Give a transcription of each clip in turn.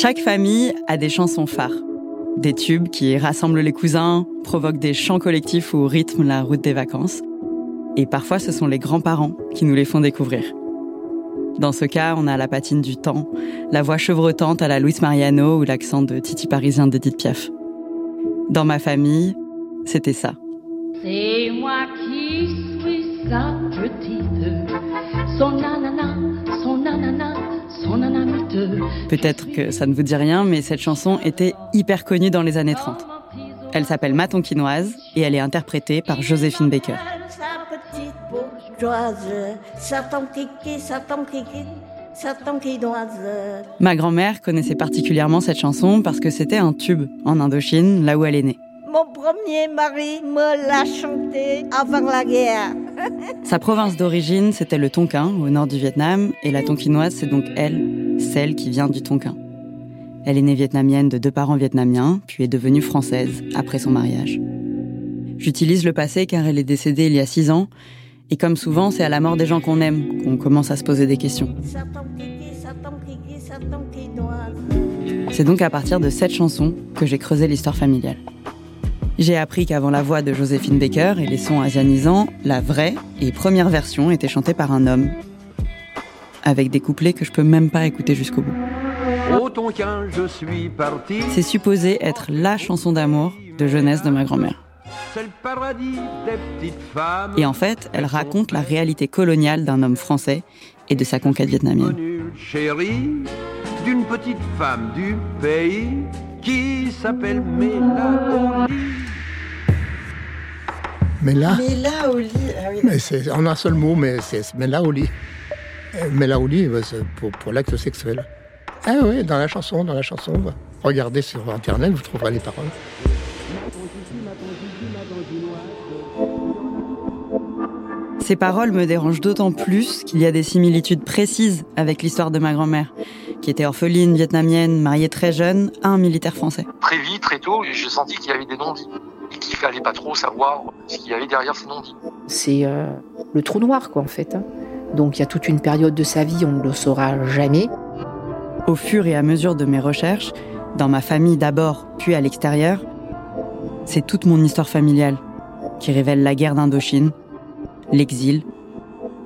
Chaque famille a des chansons phares. Des tubes qui rassemblent les cousins, provoquent des chants collectifs ou rythment la route des vacances. Et parfois, ce sont les grands-parents qui nous les font découvrir. Dans ce cas, on a la patine du temps, la voix chevrotante à la Luis Mariano ou l'accent de Titi parisien d'Edith Piaf. Dans ma famille, c'était ça. C'est moi qui suis sa petite, son son. Peut-être que ça ne vous dit rien, mais cette chanson était hyper connue dans les années 30. Elle s'appelle Ma Tonquinoise et elle est interprétée par Joséphine Baker. Ma grand-mère connaissait particulièrement cette chanson parce que c'était un tube en Indochine, là où elle est née. Mon premier mari me l'a chanté avant la guerre. Sa province d'origine, c'était le Tonkin, au nord du Vietnam, et la Tonquinoise, c'est donc elle, celle qui vient du Tonkin. Elle est née vietnamienne de deux parents vietnamiens, puis est devenue française après son mariage. J'utilise le passé car elle est décédée il y a six ans, et comme souvent, c'est à la mort des gens qu'on aime qu'on commence à se poser des questions. C'est donc à partir de cette chanson que j'ai creusé l'histoire familiale. J'ai appris qu'avant la voix de Joséphine Baker et les sons asianisants, la vraie et première version était chantée par un homme. Avec des couplets que je peux même pas écouter jusqu'au bout. Au Tonkin, je suis parti. C'est supposé être la chanson d'amour de jeunesse de ma grand-mère. C'est le paradis des petites femmes. Et en fait, elle raconte la réalité coloniale d'un homme français et de sa conquête vietnamienne. Connue chérie d'une petite femme du pays qui s'appelle Mélancoli. Mais là, Mais là, au lit, ah oui. mais c'est en un seul mot, mais c'est mais là au lit. Mais là au lit, bah, pour, pour l'acte sexuel. Ah oui, dans la chanson, dans la chanson. bah. Regardez sur internet, vous trouverez les paroles. Ces paroles me dérangent d'autant plus qu'il y a des similitudes précises avec l'histoire de ma grand-mère, qui était orpheline vietnamienne, mariée très jeune à un militaire français. très vite, très tôt, j'ai senti qu'il y avait des non-dits qu'il fallait pas trop savoir ce qu'il y avait derrière ces non-dits. C'est euh, le trou noir, quoi, en fait. hein. Donc il y a toute une période de sa vie, on ne le saura jamais. Au fur et à mesure de mes recherches, dans ma famille d'abord, puis à l'extérieur, c'est toute mon histoire familiale qui révèle la guerre d'Indochine, l'exil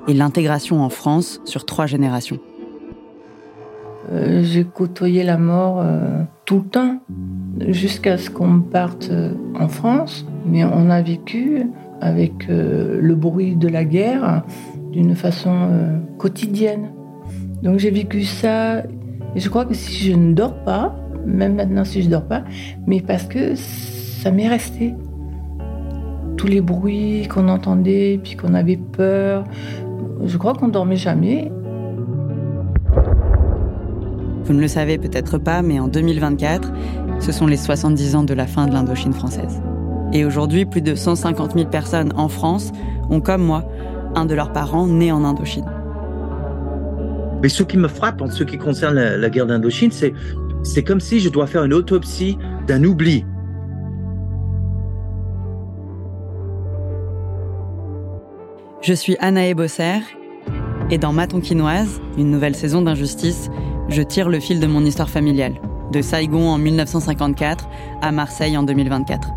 et l'intégration en France sur trois générations. Euh, J'ai côtoyé la mort euh, tout le temps, jusqu'à ce qu'on parte euh, en France. Mais on a vécu avec euh, le bruit de la guerre d'une façon euh, quotidienne. Donc j'ai vécu ça. Et je crois que si je ne dors pas, même maintenant si je dors pas, mais parce que ça m'est resté. Tous les bruits qu'on entendait, puis qu'on avait peur. Je crois qu'on dormait jamais. Vous ne le savez peut-être pas, mais en 2024, ce sont les 70 ans de la fin de l'Indochine française. Et aujourd'hui, plus de 150 000 personnes en France ont, comme moi, un de leurs parents né en Indochine. Mais ce qui me frappe en ce qui concerne la, la guerre d'Indochine, c'est c'est comme si je dois faire une autopsie d'un oubli. Je suis Anaë Bosser, et dans Ma Tonquinoise, une nouvelle saison d'injustice, je tire le fil de mon histoire familiale, de Saigon en 1954 à Marseille en 2024.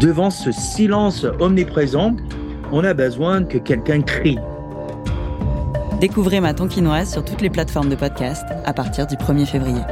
Devant ce silence omniprésent, on a besoin que quelqu'un crie. Découvrez Ma Tonquinoise sur toutes les plateformes de podcast à partir du 1er février.